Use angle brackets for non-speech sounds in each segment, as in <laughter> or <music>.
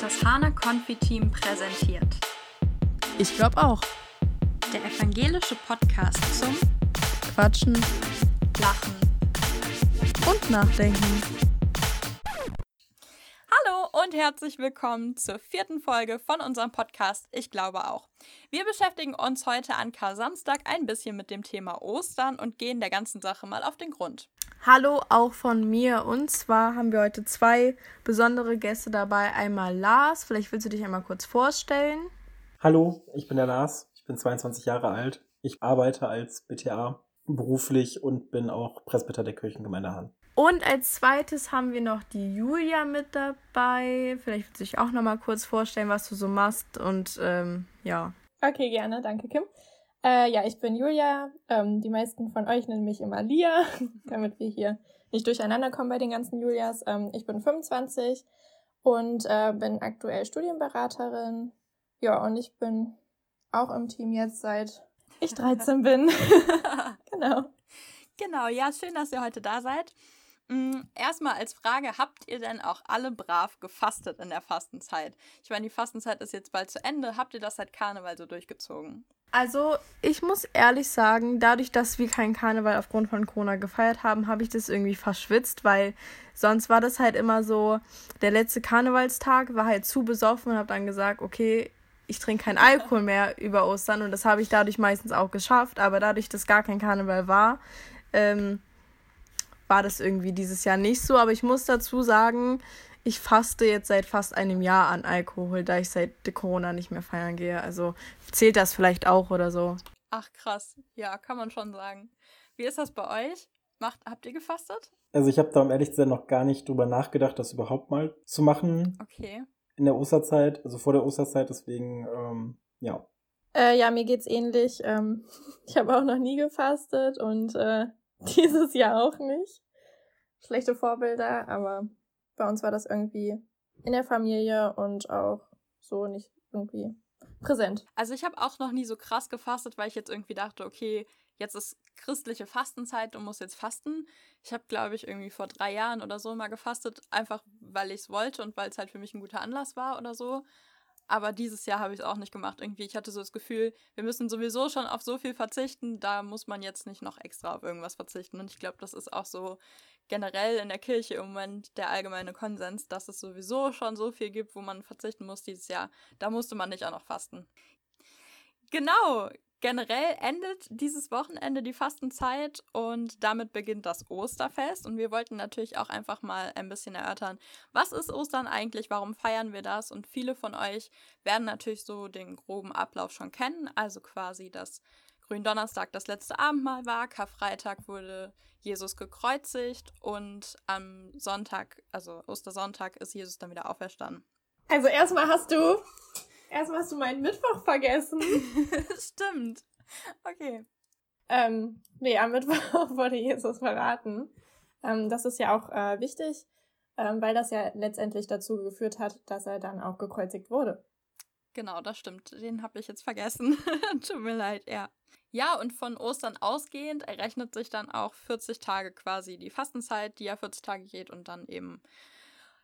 das Hana Konfi-Team präsentiert. Ich glaube auch. Der evangelische Podcast zum Quatschen, Lachen. und Nachdenken. Und herzlich willkommen zur vierten Folge von unserem Podcast Ich glaube auch. Wir beschäftigen uns heute an Kar-Samstag ein bisschen mit dem Thema Ostern und gehen der ganzen Sache mal auf den Grund. Hallo auch von mir. Und zwar haben wir heute zwei besondere Gäste dabei. Einmal Lars. Vielleicht willst du dich einmal kurz vorstellen. Hallo, ich bin der Lars, ich bin 22 Jahre alt. Ich arbeite als BTA beruflich und bin auch Presbyter der Kirchengemeinde Hahn. Und als zweites haben wir noch die Julia mit dabei. Vielleicht willst du dich auch noch mal kurz vorstellen, was du so machst. Und ähm, ja. Okay, gerne, danke Kim. Äh, ja, ich bin Julia. Ähm, die meisten von euch nennen mich immer Lia, <laughs> damit wir hier nicht durcheinander kommen bei den ganzen Julias. Ähm, ich bin 25 und äh, bin aktuell Studienberaterin. Ja, und ich bin auch im Team jetzt seit ich 13 bin. <laughs> <laughs> genau. Genau, ja, schön, dass ihr heute da seid. Mm, Erstmal als Frage, habt ihr denn auch alle brav gefastet in der Fastenzeit? Ich meine, die Fastenzeit ist jetzt bald zu Ende. Habt ihr das seit Karneval so durchgezogen? Also, ich muss ehrlich sagen, dadurch, dass wir keinen Karneval aufgrund von Corona gefeiert haben, habe ich das irgendwie verschwitzt, weil sonst war das halt immer so, der letzte Karnevalstag war halt zu besoffen und habe dann gesagt, okay, ich trinke keinen Alkohol mehr <laughs> über Ostern und das habe ich dadurch meistens auch geschafft, aber dadurch, dass gar kein Karneval war, ähm, war das irgendwie dieses Jahr nicht so. Aber ich muss dazu sagen, ich faste jetzt seit fast einem Jahr an Alkohol, da ich seit Corona nicht mehr feiern gehe. Also zählt das vielleicht auch oder so. Ach krass, ja, kann man schon sagen. Wie ist das bei euch? Macht, habt ihr gefastet? Also ich habe da um ehrlich zu sein noch gar nicht drüber nachgedacht, das überhaupt mal zu machen Okay. in der Osterzeit, also vor der Osterzeit, deswegen, ähm, ja. Äh, ja, mir geht's ähnlich. Ähm, <laughs> ich habe auch noch nie gefastet und äh, <laughs> dieses Jahr auch nicht. Schlechte Vorbilder, aber bei uns war das irgendwie in der Familie und auch so nicht irgendwie präsent. Also ich habe auch noch nie so krass gefastet, weil ich jetzt irgendwie dachte, okay, jetzt ist christliche Fastenzeit, du musst jetzt fasten. Ich habe, glaube ich, irgendwie vor drei Jahren oder so mal gefastet, einfach weil ich es wollte und weil es halt für mich ein guter Anlass war oder so. Aber dieses Jahr habe ich es auch nicht gemacht. Irgendwie, ich hatte so das Gefühl, wir müssen sowieso schon auf so viel verzichten, da muss man jetzt nicht noch extra auf irgendwas verzichten. Und ich glaube, das ist auch so generell in der Kirche im Moment der allgemeine Konsens, dass es sowieso schon so viel gibt, wo man verzichten muss dieses Jahr. Da musste man nicht auch noch fasten. Genau, generell endet dieses Wochenende die Fastenzeit und damit beginnt das Osterfest. Und wir wollten natürlich auch einfach mal ein bisschen erörtern, was ist Ostern eigentlich, warum feiern wir das? Und viele von euch werden natürlich so den groben Ablauf schon kennen, also quasi, dass Gründonnerstag das letzte Abendmahl war, Karfreitag wurde Jesus gekreuzigt und am Sonntag, also Ostersonntag, ist Jesus dann wieder auferstanden. Also erstmal hast du erstmal hast du meinen Mittwoch vergessen. <laughs> Stimmt. Okay. Ähm, nee, am Mittwoch <laughs> wurde Jesus verraten. Ähm, das ist ja auch äh, wichtig, ähm, weil das ja letztendlich dazu geführt hat, dass er dann auch gekreuzigt wurde. Genau, das stimmt. Den habe ich jetzt vergessen. <laughs> Tut mir leid, ja. Ja, und von Ostern ausgehend errechnet sich dann auch 40 Tage quasi die Fastenzeit, die ja 40 Tage geht und dann eben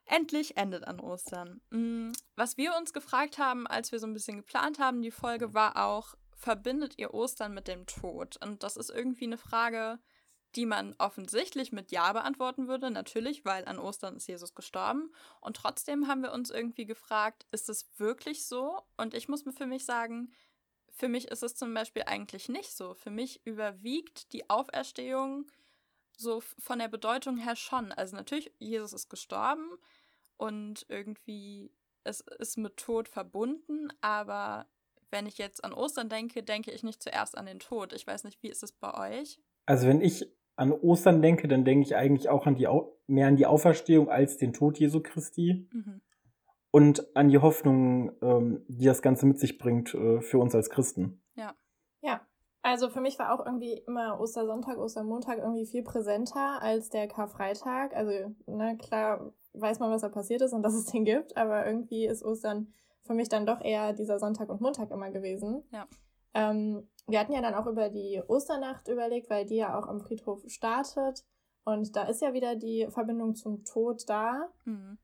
endlich endet an Ostern. Mm, Was wir uns gefragt haben, als wir so ein bisschen geplant haben, die Folge war auch, verbindet ihr Ostern mit dem Tod? Und das ist irgendwie eine Frage, die man offensichtlich mit Ja beantworten würde, natürlich, weil an Ostern ist Jesus gestorben. Und trotzdem haben wir uns irgendwie gefragt, ist es wirklich so? Und ich muss mir für mich sagen, für mich ist es zum Beispiel eigentlich nicht so. Für mich überwiegt die Auferstehung so von der Bedeutung her schon. Also natürlich, Jesus ist gestorben und irgendwie es ist mit Tod verbunden, aber wenn ich jetzt an Ostern denke, denke ich nicht zuerst an den Tod. Ich weiß nicht, wie ist es bei euch? Also wenn ich an Ostern denke, dann denke ich eigentlich auch an die, Au mehr an die Auferstehung als den Tod Jesu Christi Mhm. und an die Hoffnung, ähm, die das Ganze mit sich bringt äh, für uns als Christen. Also für mich war auch irgendwie immer Ostersonntag, Ostermontag irgendwie viel präsenter als der Karfreitag. Also, na klar, weiß man, was da passiert ist und dass es den gibt, aber irgendwie ist Ostern für mich dann doch eher dieser Sonntag und Montag immer gewesen. Ja. Ähm, wir hatten ja dann auch über die Osternacht überlegt, weil die ja auch am Friedhof startet. Und da ist ja wieder die Verbindung zum Tod da. Mhm.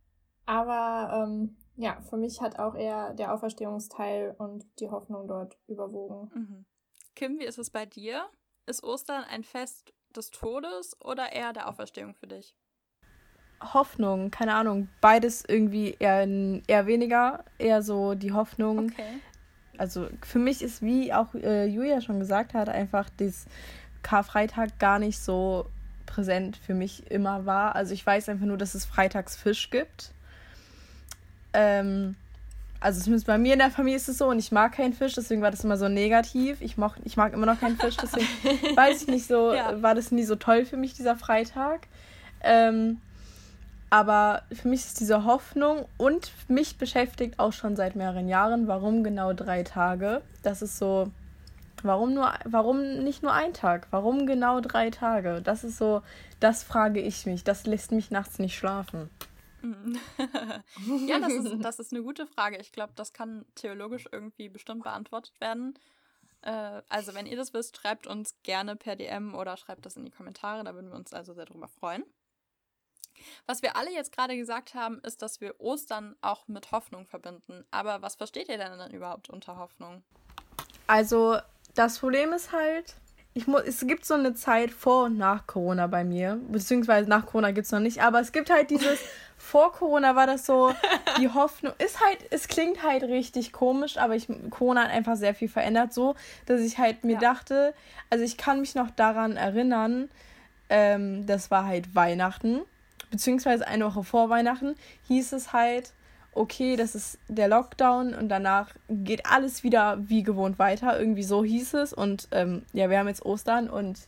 Aber ähm, ja, für mich hat auch eher der Auferstehungsteil und die Hoffnung dort überwogen. Mhm. Kim, wie ist es bei dir? Ist Ostern ein Fest des Todes oder eher der Auferstehung für dich? Hoffnung, keine Ahnung, beides irgendwie eher, eher weniger, eher so die Hoffnung. Okay. Also für mich ist, wie auch äh, Julia schon gesagt hat, einfach das Karfreitag gar nicht so präsent für mich immer war. Also ich weiß einfach nur, dass es freitags Fisch gibt. Ähm, also zumindest bei mir in der Familie ist es so und ich mag keinen Fisch, deswegen war das immer so negativ. Ich, moch, ich mag immer noch keinen Fisch, deswegen <laughs> weiß ich nicht so, ja. war das nie so toll für mich, dieser Freitag. Ähm, aber für mich ist diese Hoffnung und mich beschäftigt auch schon seit mehreren Jahren, warum genau drei Tage. Das ist so, warum nur, warum nicht nur ein Tag? Warum genau drei Tage? Das ist so, das frage ich mich. Das lässt mich nachts nicht schlafen. <laughs> ja, das ist, das ist eine gute Frage. Ich glaube, das kann theologisch irgendwie bestimmt beantwortet werden. Äh, also, wenn ihr das wisst, schreibt uns gerne per DM oder schreibt das in die Kommentare. Da würden wir uns also sehr drüber freuen. Was wir alle jetzt gerade gesagt haben, ist, dass wir Ostern auch mit Hoffnung verbinden. Aber was versteht ihr denn dann überhaupt unter Hoffnung? Also, das Problem ist halt, ich muss, es gibt so eine Zeit vor und nach Corona bei mir, beziehungsweise nach Corona gibt es noch nicht, aber es gibt halt dieses, <laughs> vor Corona war das so, die Hoffnung, ist halt, es klingt halt richtig komisch, aber ich, Corona hat einfach sehr viel verändert, so, dass ich halt mir ja. dachte, also ich kann mich noch daran erinnern, ähm, das war halt Weihnachten, beziehungsweise eine Woche vor Weihnachten, hieß es halt, okay, das ist der Lockdown und danach geht alles wieder wie gewohnt weiter. Irgendwie so hieß es. Und ähm, ja, wir haben jetzt Ostern und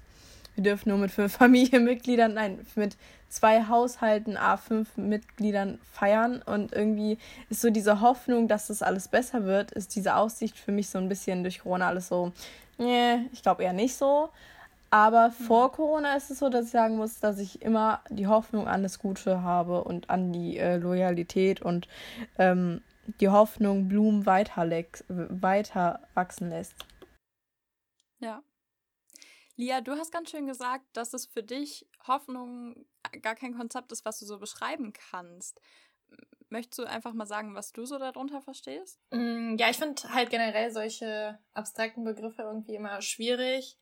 wir dürfen nur mit fünf <laughs> Familienmitgliedern, nein, mit zwei Haushalten, a fünf Mitgliedern feiern. Und irgendwie ist so diese Hoffnung, dass das alles besser wird, ist diese Aussicht für mich so ein bisschen durch Corona alles so, nee, ich glaube eher nicht so. Aber mhm. vor Corona ist es so, dass ich sagen muss, dass ich immer die Hoffnung an das Gute habe und an die äh, Loyalität und ähm, die Hoffnung Blumen weiter, weiter wachsen lässt. Ja. Lia, du hast ganz schön gesagt, dass es für dich Hoffnung gar kein Konzept ist, was du so beschreiben kannst. Möchtest du einfach mal sagen, was du so darunter verstehst? Mm, ja, ich finde halt generell solche abstrakten Begriffe irgendwie immer schwierig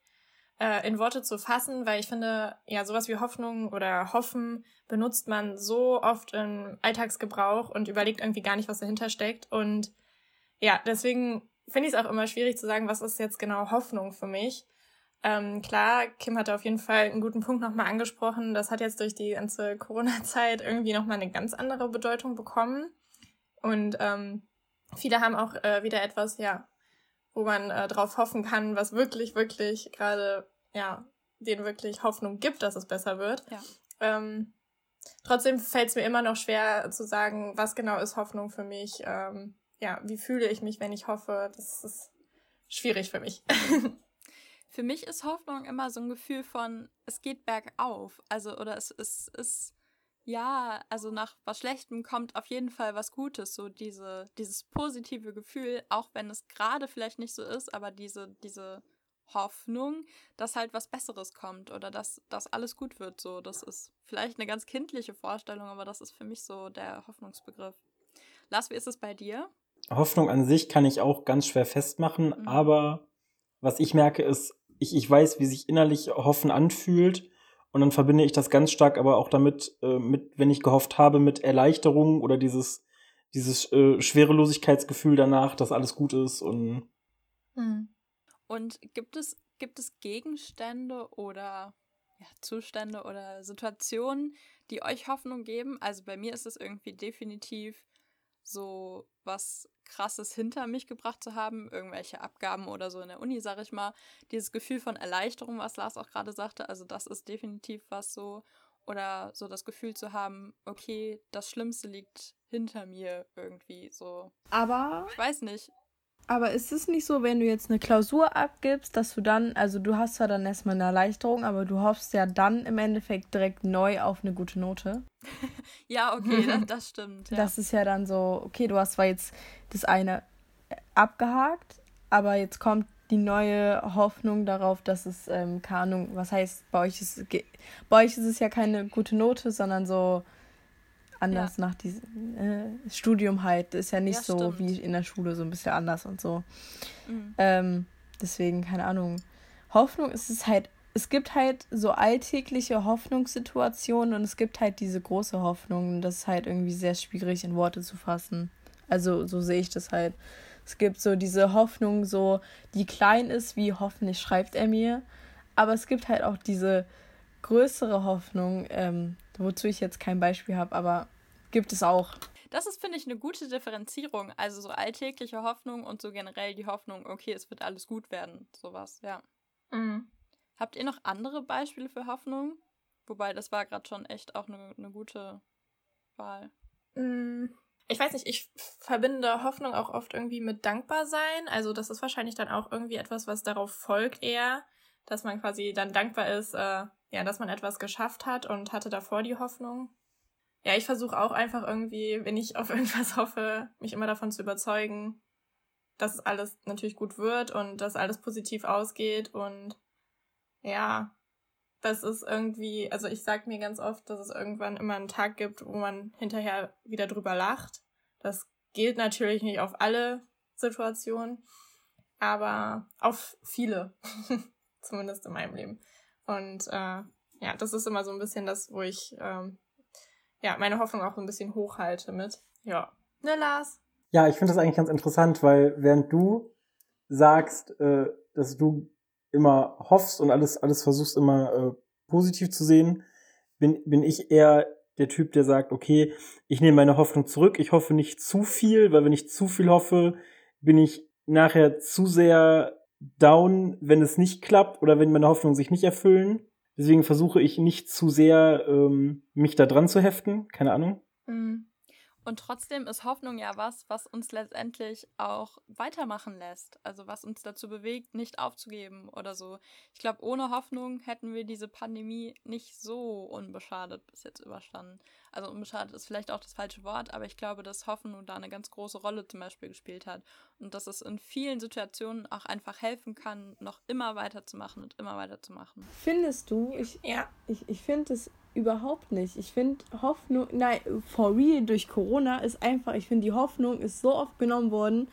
äh, in Worte zu fassen, weil ich finde, ja, sowas wie Hoffnung oder Hoffen benutzt man so oft im Alltagsgebrauch und überlegt irgendwie gar nicht, was dahinter steckt. Und ja, deswegen finde ich es auch immer schwierig zu sagen, was ist jetzt genau Hoffnung für mich. Ähm, klar, Kim hatte auf jeden Fall einen guten Punkt nochmal angesprochen. Das hat jetzt durch die ganze Corona-Zeit irgendwie nochmal eine ganz andere Bedeutung bekommen. Und ähm, viele haben auch äh, wieder etwas, ja, wo man äh, drauf hoffen kann, was wirklich, wirklich gerade, ja, denen wirklich Hoffnung gibt, dass es besser wird. Ja. Ähm, trotzdem fällt es mir immer noch schwer zu sagen, was genau ist Hoffnung für mich. Ähm, ja, wie fühle ich mich, wenn ich hoffe? Das ist schwierig für mich. <laughs> für mich ist Hoffnung immer so ein Gefühl von, es geht bergauf. Also, oder es, es ist ja, also nach was Schlechtem kommt auf jeden Fall was Gutes, so diese, dieses positive Gefühl, auch wenn es gerade vielleicht nicht so ist, aber diese, diese Hoffnung, dass halt was Besseres kommt oder dass, dass alles gut wird. So, das ist vielleicht eine ganz kindliche Vorstellung, aber das ist für mich so der Hoffnungsbegriff. Lars, wie ist es bei dir? Hoffnung an sich kann ich auch ganz schwer festmachen, mhm. aber was ich merke ist, ich, ich weiß, wie sich innerlich Hoffen anfühlt und dann verbinde ich das ganz stark aber auch damit, äh, mit, wenn ich gehofft habe, mit Erleichterung oder dieses, dieses äh, Schwerelosigkeitsgefühl danach, dass alles gut ist und. Hm. Und gibt es, gibt es Gegenstände oder ja, Zustände oder Situationen, die euch Hoffnung geben? Also bei mir ist es irgendwie definitiv so was krasses hinter mich gebracht zu haben, irgendwelche Abgaben oder so in der Uni, sag ich mal. Dieses Gefühl von Erleichterung, was Lars auch gerade sagte, also das ist definitiv was so. Oder so das Gefühl zu haben, okay, das Schlimmste liegt hinter mir irgendwie so. Aber. Ich weiß nicht. Aber ist es nicht so, wenn du jetzt eine Klausur abgibst, dass du dann, also du hast zwar dann erstmal eine Erleichterung, aber du hoffst ja dann im Endeffekt direkt neu auf eine gute Note? <laughs> ja, okay, <laughs> das, das stimmt. Ja. Das ist ja dann so, okay, du hast zwar jetzt das eine abgehakt, aber jetzt kommt die neue Hoffnung darauf, dass es, ähm, keine Ahnung, was heißt, bei euch ist, bei euch ist es ja keine gute Note, sondern so anders ja. nach diesem äh, Studium halt. Ist ja nicht ja, so stimmt. wie in der Schule, so ein bisschen anders und so. Mhm. Ähm, deswegen, keine Ahnung. Hoffnung ist es halt, es gibt halt so alltägliche Hoffnungssituationen und es gibt halt diese große Hoffnung. Das ist halt irgendwie sehr schwierig in Worte zu fassen. Also so sehe ich das halt. Es gibt so diese Hoffnung, so die klein ist, wie hoffentlich schreibt er mir. Aber es gibt halt auch diese größere Hoffnung, ähm, wozu ich jetzt kein Beispiel habe, aber gibt es auch. Das ist, finde ich, eine gute Differenzierung. Also so alltägliche Hoffnung und so generell die Hoffnung, okay, es wird alles gut werden. Sowas, ja. Mhm. Habt ihr noch andere Beispiele für Hoffnung? Wobei, das war gerade schon echt auch eine, eine gute Wahl. Mhm. Ich weiß nicht, ich verbinde Hoffnung auch oft irgendwie mit Dankbarsein. Also das ist wahrscheinlich dann auch irgendwie etwas, was darauf folgt eher, dass man quasi dann dankbar ist, äh, ja, dass man etwas geschafft hat und hatte davor die Hoffnung. Ja, ich versuche auch einfach irgendwie, wenn ich auf <laughs> irgendwas hoffe, mich immer davon zu überzeugen, dass alles natürlich gut wird und dass alles positiv ausgeht und ja, das ist irgendwie, also ich sag mir ganz oft, dass es irgendwann immer einen Tag gibt, wo man hinterher wieder drüber lacht. Das gilt natürlich nicht auf alle Situationen, aber auf viele, <laughs> zumindest in meinem Leben. Und äh, ja, das ist immer so ein bisschen das, wo ich ähm, ja meine Hoffnung auch so ein bisschen hochhalte mit. Ja. Ne, Lars? Ja, ich finde das eigentlich ganz interessant, weil während du sagst, äh, dass du immer hoffst und alles, alles versuchst immer äh, positiv zu sehen, bin, bin ich eher der Typ, der sagt, okay, ich nehme meine Hoffnung zurück, ich hoffe nicht zu viel, weil wenn ich zu viel hoffe, bin ich nachher zu sehr down, wenn es nicht klappt oder wenn meine Hoffnungen sich nicht erfüllen. Deswegen versuche ich nicht zu sehr ähm, mich da dran zu heften. Keine Ahnung. Mhm. Und trotzdem ist Hoffnung ja was, was uns letztendlich auch weitermachen lässt. Also was uns dazu bewegt, nicht aufzugeben oder so. Ich glaube, ohne Hoffnung hätten wir diese Pandemie nicht so unbeschadet bis jetzt überstanden. Also unbeschadet ist vielleicht auch das falsche Wort, aber ich glaube, dass Hoffnung da eine ganz große Rolle zum Beispiel gespielt hat. Und dass es in vielen Situationen auch einfach helfen kann, noch immer weiterzumachen und immer weiterzumachen. Findest du? Ich, ja. ich, ich finde es Überhaupt nicht. Ich finde Hoffnung, nein, for real durch Corona ist einfach, ich finde die Hoffnung ist so oft genommen worden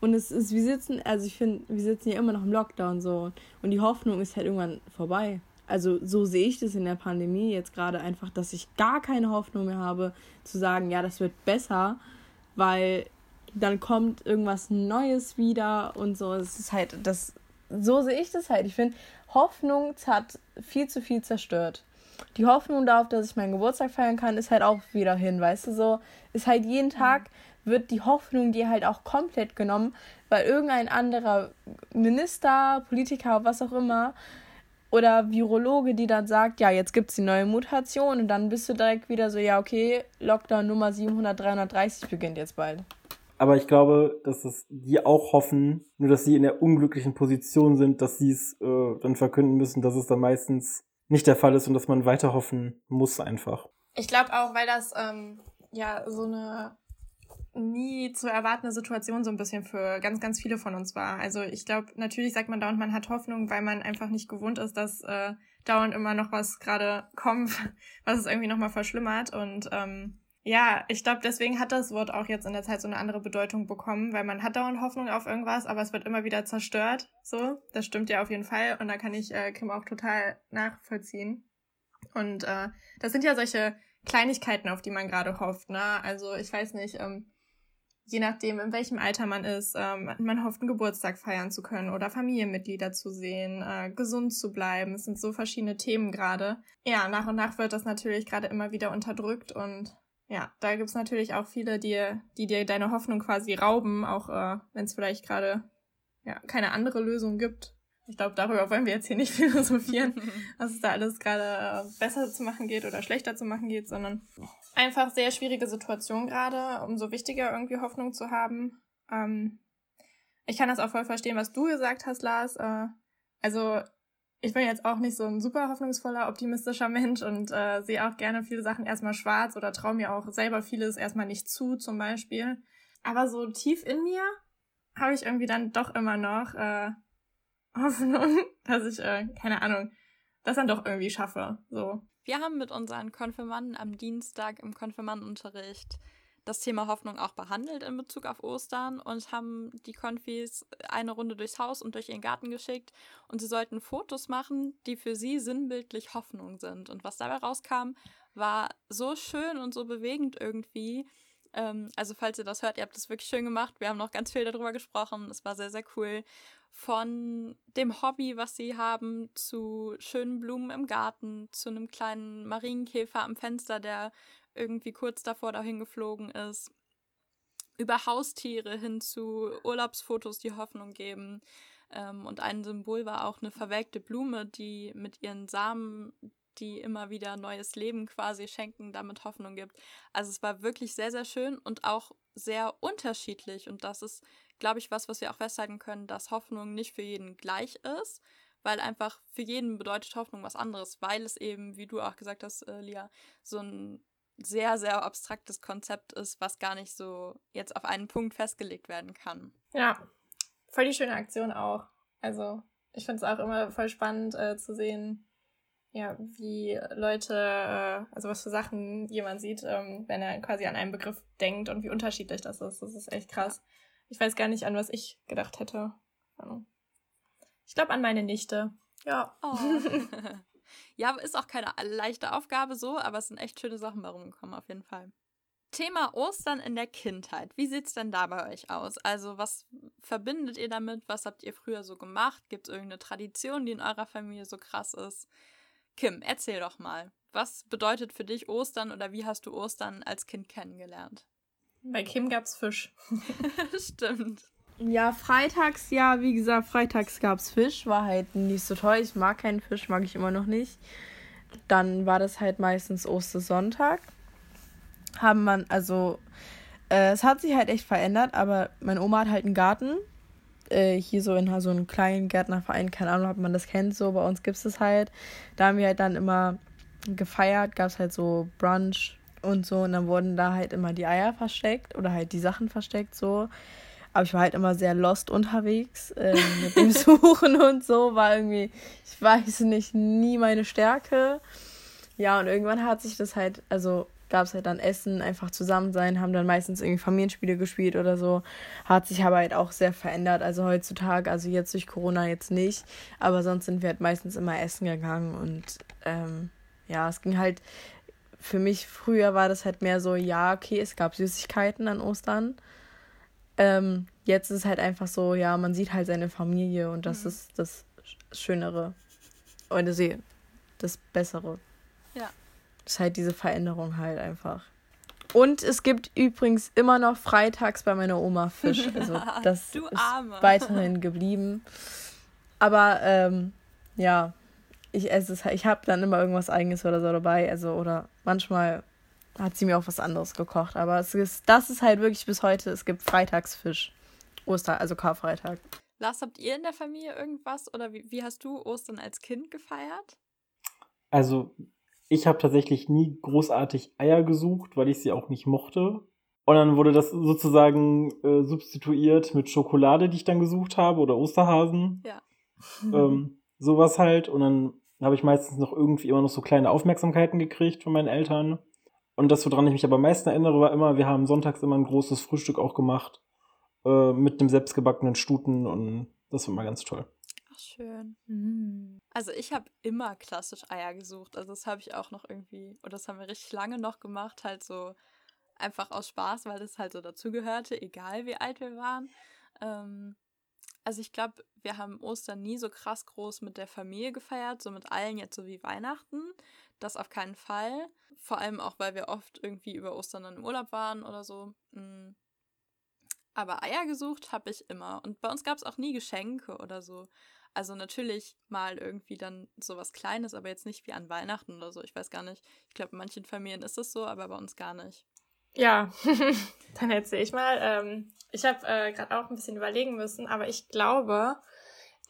und es ist, wir sitzen, also ich finde, wir sitzen ja immer noch im Lockdown so und die Hoffnung ist halt irgendwann vorbei. Also so sehe ich das in der Pandemie jetzt gerade einfach, dass ich gar keine Hoffnung mehr habe zu sagen, ja, das wird besser, weil dann kommt irgendwas Neues wieder und so. Es ist halt, das, so sehe ich das halt. Ich finde, Hoffnung hat viel zu viel zerstört die Hoffnung darauf, dass ich meinen Geburtstag feiern kann, ist halt auch wieder hin, weißt du, so ist halt jeden. Tag wird die Hoffnung dir halt auch komplett genommen, weil irgendein anderer Minister, Politiker, was auch immer, oder Virologe, die dann sagt, ja, jetzt gibt es die neue Mutation und dann bist du direkt wieder so, ja, okay, Lockdown Nummer 700, 330 beginnt jetzt bald. Aber ich glaube, dass es die auch hoffen, nur dass sie in der unglücklichen Position sind, dass sie es äh, dann verkünden müssen, dass es dann meistens nicht der Fall ist und dass man weiter hoffen muss einfach. Ich glaube auch, weil das ähm, ja so eine nie zu erwartende Situation so ein bisschen für ganz, ganz viele von uns war. Also ich glaube, natürlich sagt man dauernd, man hat Hoffnung, weil man einfach nicht gewohnt ist, dass äh, dauernd immer noch was gerade kommt, <laughs> was es irgendwie nochmal verschlimmert. Und ähm, ja, ich glaube, deswegen hat das Wort auch jetzt in der Zeit so eine andere Bedeutung bekommen, weil man hat dauernd Hoffnung auf irgendwas, aber es wird immer wieder zerstört. So, das stimmt ja auf jeden Fall und da kann ich äh, Kim auch total nachvollziehen. Und äh, das sind ja solche Kleinigkeiten, auf die man gerade hofft, ne? Also ich weiß nicht, ähm, je nachdem, in welchem Alter man ist, ähm, man hofft, einen Geburtstag feiern zu können oder Familienmitglieder zu sehen, äh, gesund zu bleiben. Es sind so verschiedene Themen gerade. Ja, nach und nach wird das natürlich gerade immer wieder unterdrückt und ja, da gibt's natürlich auch viele, die, die dir deine Hoffnung quasi rauben, auch äh, wenn es vielleicht gerade ja, keine andere Lösung gibt. Ich glaube, darüber wollen wir jetzt hier nicht <laughs> philosophieren, <laughs> was es da alles gerade äh, besser zu machen geht oder schlechter zu machen geht, sondern einfach sehr schwierige Situation gerade, umso wichtiger irgendwie Hoffnung zu haben. Ähm, ich kann das auch voll verstehen, was du gesagt hast, Lars. Äh, also ich bin jetzt auch nicht so ein super hoffnungsvoller, optimistischer Mensch und äh, sehe auch gerne viele Sachen erstmal schwarz oder traue mir auch selber vieles erstmal nicht zu, zum Beispiel. Aber so tief in mir habe ich irgendwie dann doch immer noch äh, <laughs> Hoffnung, dass ich, äh, keine Ahnung, das dann doch irgendwie schaffe. So. Wir haben mit unseren Konfirmanden am Dienstag im Konfirmandenunterricht das Thema Hoffnung auch behandelt in Bezug auf Ostern und haben die Konfis eine Runde durchs Haus und durch ihren Garten geschickt und sie sollten Fotos machen, die für sie sinnbildlich Hoffnung sind. Und was dabei rauskam, war so schön und so bewegend irgendwie. Ähm, also falls ihr das hört, ihr habt das wirklich schön gemacht. Wir haben noch ganz viel darüber gesprochen. Es war sehr, sehr cool. Von dem Hobby, was sie haben, zu schönen Blumen im Garten, zu einem kleinen Marienkäfer am Fenster, der irgendwie kurz davor dahin geflogen ist. Über Haustiere hin zu Urlaubsfotos, die Hoffnung geben. Ähm, und ein Symbol war auch eine verwelkte Blume, die mit ihren Samen, die immer wieder neues Leben quasi schenken, damit Hoffnung gibt. Also es war wirklich sehr, sehr schön und auch sehr unterschiedlich. Und das ist, glaube ich, was, was wir auch festhalten können, dass Hoffnung nicht für jeden gleich ist, weil einfach für jeden bedeutet Hoffnung was anderes, weil es eben, wie du auch gesagt hast, äh, Lia, so ein sehr, sehr abstraktes Konzept ist, was gar nicht so jetzt auf einen Punkt festgelegt werden kann. Ja, voll die schöne Aktion auch. Also ich finde es auch immer voll spannend äh, zu sehen, ja, wie Leute, äh, also was für Sachen jemand sieht, ähm, wenn er quasi an einen Begriff denkt und wie unterschiedlich das ist. Das ist echt krass. Ich weiß gar nicht, an was ich gedacht hätte. Ich glaube an meine Nichte. Ja. Oh. <laughs> <laughs> Ja, ist auch keine leichte Aufgabe so, aber es sind echt schöne Sachen warum gekommen, auf jeden Fall. Thema Ostern in der Kindheit. Wie sieht es denn da bei euch aus? Also, was verbindet ihr damit? Was habt ihr früher so gemacht? Gibt es irgendeine Tradition, die in eurer Familie so krass ist? Kim, erzähl doch mal. Was bedeutet für dich Ostern oder wie hast du Ostern als Kind kennengelernt? Bei Kim gab's Fisch. <laughs> Stimmt. Ja, freitags, ja, wie gesagt, freitags gab es Fisch, war halt nicht so toll. Ich mag keinen Fisch, mag ich immer noch nicht. Dann war das halt meistens Ostersonntag. Haben man, also, äh, es hat sich halt echt verändert, aber meine Oma hat halt einen Garten. Äh, hier so in so einem kleinen Gärtnerverein, keine Ahnung, ob man das kennt, so bei uns gibt es das halt. Da haben wir halt dann immer gefeiert, gab es halt so Brunch und so und dann wurden da halt immer die Eier versteckt oder halt die Sachen versteckt so. Aber ich war halt immer sehr lost unterwegs äh, mit dem <laughs> Suchen und so. War irgendwie, ich weiß nicht, nie meine Stärke. Ja, und irgendwann hat sich das halt, also gab es halt dann Essen, einfach zusammen sein, haben dann meistens irgendwie Familienspiele gespielt oder so. Hat sich aber halt auch sehr verändert. Also heutzutage, also jetzt durch Corona jetzt nicht, aber sonst sind wir halt meistens immer essen gegangen und ähm, ja, es ging halt, für mich früher war das halt mehr so, ja, okay, es gab Süßigkeiten an Ostern. Ähm, jetzt ist es halt einfach so, ja, man sieht halt seine Familie und das mhm. ist das Schönere. Oder sie, das Bessere. Ja. Das ist halt diese Veränderung halt einfach. Und es gibt übrigens immer noch freitags bei meiner Oma Fisch. Also <laughs> das ist weiterhin geblieben. Aber ähm, ja, ich esse es. Ich habe dann immer irgendwas eigenes oder so dabei. Also, oder manchmal hat sie mir auch was anderes gekocht. Aber es ist, das ist halt wirklich bis heute, es gibt Freitagsfisch. Oster, also Karfreitag. Lars, habt ihr in der Familie irgendwas oder wie, wie hast du Ostern als Kind gefeiert? Also, ich habe tatsächlich nie großartig Eier gesucht, weil ich sie auch nicht mochte. Und dann wurde das sozusagen äh, substituiert mit Schokolade, die ich dann gesucht habe, oder Osterhasen. Ja. <laughs> Ähm, sowas halt. Und dann habe ich meistens noch irgendwie immer noch so kleine Aufmerksamkeiten gekriegt von meinen Eltern. Und das, woran ich mich aber am meisten erinnere, war immer, wir haben sonntags immer ein großes Frühstück auch gemacht äh, mit einem selbstgebackenen Stuten und das war immer ganz toll. Ach, schön. Mhm. Also ich habe immer klassisch Eier gesucht. Also das habe ich auch noch irgendwie, oder das haben wir richtig lange noch gemacht, halt so einfach aus Spaß, weil das halt so dazugehörte, egal wie alt wir waren. Ähm, also ich glaube, wir haben Ostern nie so krass groß mit der Familie gefeiert, so mit allen jetzt so wie Weihnachten. Das auf keinen Fall. Vor allem auch, weil wir oft irgendwie über Ostern dann im Urlaub waren oder so. Mm. Aber Eier gesucht habe ich immer. Und bei uns gab es auch nie Geschenke oder so. Also natürlich mal irgendwie dann sowas Kleines, aber jetzt nicht wie an Weihnachten oder so. Ich weiß gar nicht. Ich glaube, in manchen Familien ist es so, aber bei uns gar nicht. Ja, <laughs> dann erzähle ich mal. Ähm, ich habe äh, gerade auch ein bisschen überlegen müssen, aber ich glaube,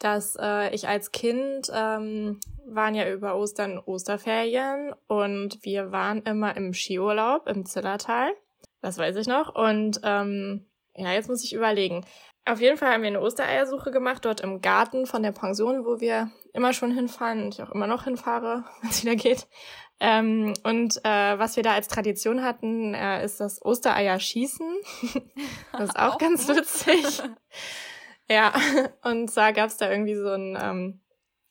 dass äh, ich als Kind ähm, waren ja über Ostern Osterferien und wir waren immer im Skiurlaub im Zillertal. Das weiß ich noch. Und ähm, ja, jetzt muss ich überlegen. Auf jeden Fall haben wir eine Ostereiersuche gemacht, dort im Garten von der Pension, wo wir immer schon hinfahren und ich auch immer noch hinfahre, <laughs> wenn es wieder geht. Ähm, und äh, was wir da als Tradition hatten, äh, ist das Ostereier schießen. <laughs> das ist auch, auch ganz witzig. <laughs> ja, <laughs> und zwar gab es da irgendwie so einen ähm,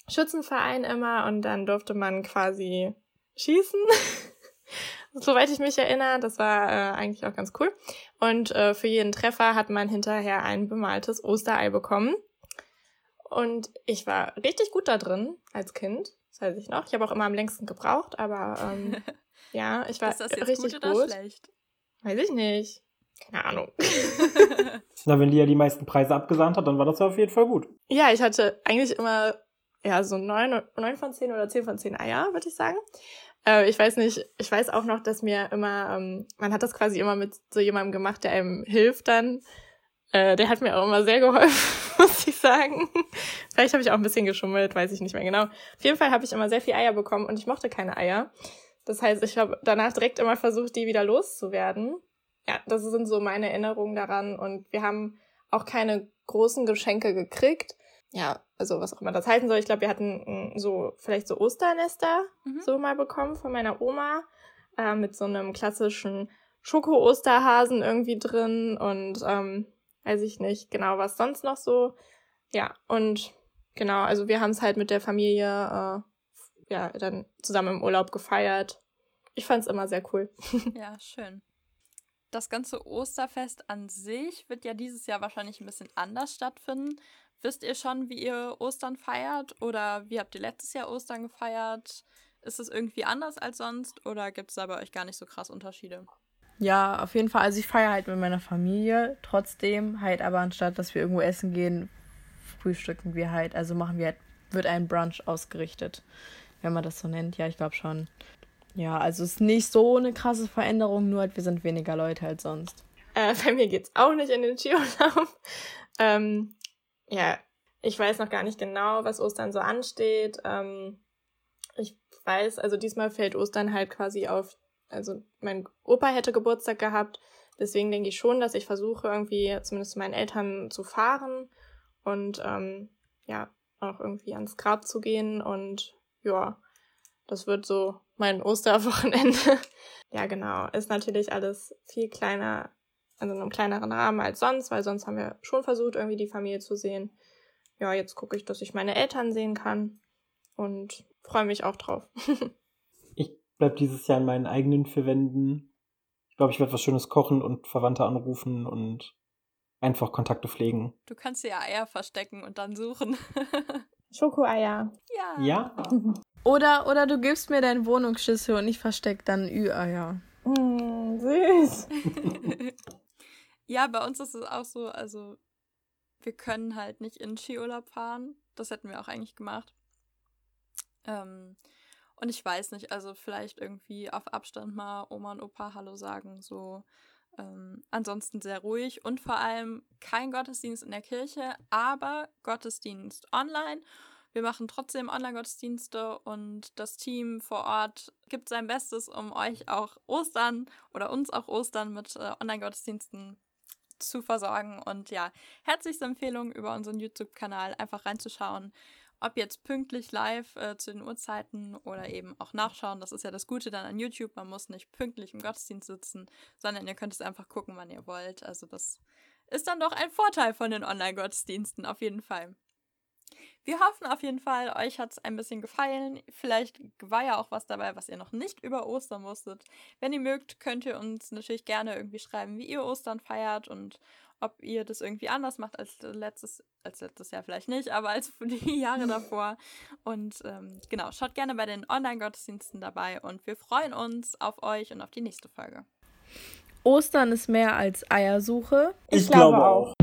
Schützenverein immer und dann durfte man quasi schießen. <laughs> Soweit ich mich erinnere, das war äh, eigentlich auch ganz cool. Und äh, für jeden Treffer hat man hinterher ein bemaltes Osterei bekommen. Und ich war richtig gut da drin als Kind. Das weiß ich noch. Ich habe auch immer am längsten gebraucht, aber ähm, <laughs> ja, ich war Ist das jetzt richtig gut. Oder gut. schlecht? Weiß ich nicht. Keine Ahnung. <laughs> Na, wenn Lia die meisten Preise abgesahnt hat, dann war das ja auf jeden Fall gut. Ja, ich hatte eigentlich immer ja so neun, neun von zehn oder zehn von zehn Eier, würde ich sagen. Äh, ich weiß nicht, ich weiß auch noch, dass mir immer, ähm, man hat das quasi immer mit so jemandem gemacht, der einem hilft dann. Äh, der hat mir auch immer sehr geholfen, <laughs> muss ich sagen. Vielleicht habe ich auch ein bisschen geschummelt, weiß ich nicht mehr genau. Auf jeden Fall habe ich immer sehr viel Eier bekommen und ich mochte keine Eier. Das heißt, ich habe danach direkt immer versucht, die wieder loszuwerden. Ja, das sind so meine Erinnerungen daran. Und wir haben auch keine großen Geschenke gekriegt ja, also was auch immer das heißen soll. Ich glaube, wir hatten so vielleicht so Osternester mhm. so mal bekommen von meiner Oma äh, mit so einem klassischen Schoko-Osterhasen irgendwie drin und ähm, weiß ich nicht genau, was sonst noch so. Ja, und genau, also wir haben es halt mit der Familie äh, ja dann zusammen im Urlaub gefeiert. Ich fand es immer sehr cool. <laughs> Ja, schön. Das ganze Osterfest an sich wird ja dieses Jahr wahrscheinlich ein bisschen anders stattfinden. Wisst ihr schon, wie ihr Ostern feiert? Oder wie habt ihr letztes Jahr Ostern gefeiert? Ist es irgendwie anders als sonst? Oder gibt es da bei euch gar nicht so krass Unterschiede? Ja, auf jeden Fall. Also ich feiere halt mit meiner Familie trotzdem, halt aber anstatt, dass wir irgendwo essen gehen, frühstücken wir halt. Also machen wir halt, wird ein Brunch ausgerichtet, wenn man das so nennt. Ja, ich glaube schon. Ja, also es ist nicht so eine krasse Veränderung, nur halt wir sind weniger Leute als sonst. Äh, bei mir geht's auch nicht in den Skiurlaub. <laughs> ähm, ja, ich weiß noch gar nicht genau, was Ostern so ansteht. Ähm, ich weiß, also diesmal fällt Ostern halt quasi auf, also mein Opa hätte Geburtstag gehabt, deswegen denke ich schon, dass ich versuche, irgendwie zumindest zu meinen Eltern zu fahren und ähm, ja, auch irgendwie ans Grab zu gehen und ja, das wird so mein Osterwochenende. ja, genau. Ist natürlich alles viel kleiner also in einem kleineren Rahmen als sonst, weil sonst haben wir schon versucht, irgendwie die Familie zu sehen. Ja, jetzt gucke ich, dass ich meine Eltern sehen kann und freue mich auch drauf. <laughs> ich bleibe dieses Jahr in meinen eigenen vier Wänden. Ich glaube, ich werde was Schönes kochen und Verwandte anrufen und einfach Kontakte pflegen. Du kannst ja Eier verstecken und dann suchen. <laughs> Schokoeier. Ja. Ja. <laughs> Oder, oder du gibst mir deinen Wohnungsschlüssel und ich verstecke dann Ü-Eier. Mm, süß. <laughs> Ja, bei uns ist es auch so, also wir können halt nicht in Skiurlaub fahren. Das hätten wir auch eigentlich gemacht. Ähm, und ich weiß nicht, also vielleicht irgendwie auf Abstand mal Oma und Opa Hallo sagen, so. Ähm, ansonsten sehr ruhig und vor allem kein Gottesdienst in der Kirche, aber Gottesdienst online. Wir machen trotzdem Online-Gottesdienste und das Team vor Ort gibt sein Bestes, um euch auch Ostern oder uns auch Ostern mit äh, Online-Gottesdiensten zu versorgen. Und ja, herzlichste Empfehlung über unseren YouTube-Kanal einfach reinzuschauen. Ob jetzt pünktlich live äh, zu den Uhrzeiten oder eben auch nachschauen. Das ist ja das Gute dann an YouTube. Man muss nicht pünktlich im Gottesdienst sitzen, sondern ihr könnt es einfach gucken, wann ihr wollt. Also das ist dann doch ein Vorteil von den Online-Gottesdiensten auf jeden Fall. Wir hoffen auf jeden Fall, euch hat es ein bisschen gefallen. Vielleicht war ja auch was dabei, was ihr noch nicht über Ostern musstet. Wenn ihr mögt, könnt ihr uns natürlich gerne irgendwie schreiben, wie ihr Ostern feiert und ob ihr das irgendwie anders macht als letztes, als letztes Jahr vielleicht nicht, aber als <laughs> die Jahre <laughs> davor. Und ähm, genau, schaut gerne bei den Online-Gottesdiensten dabei und wir freuen uns auf euch und auf die nächste Folge. Ostern ist mehr als Eiersuche. Ich, ich glaube auch.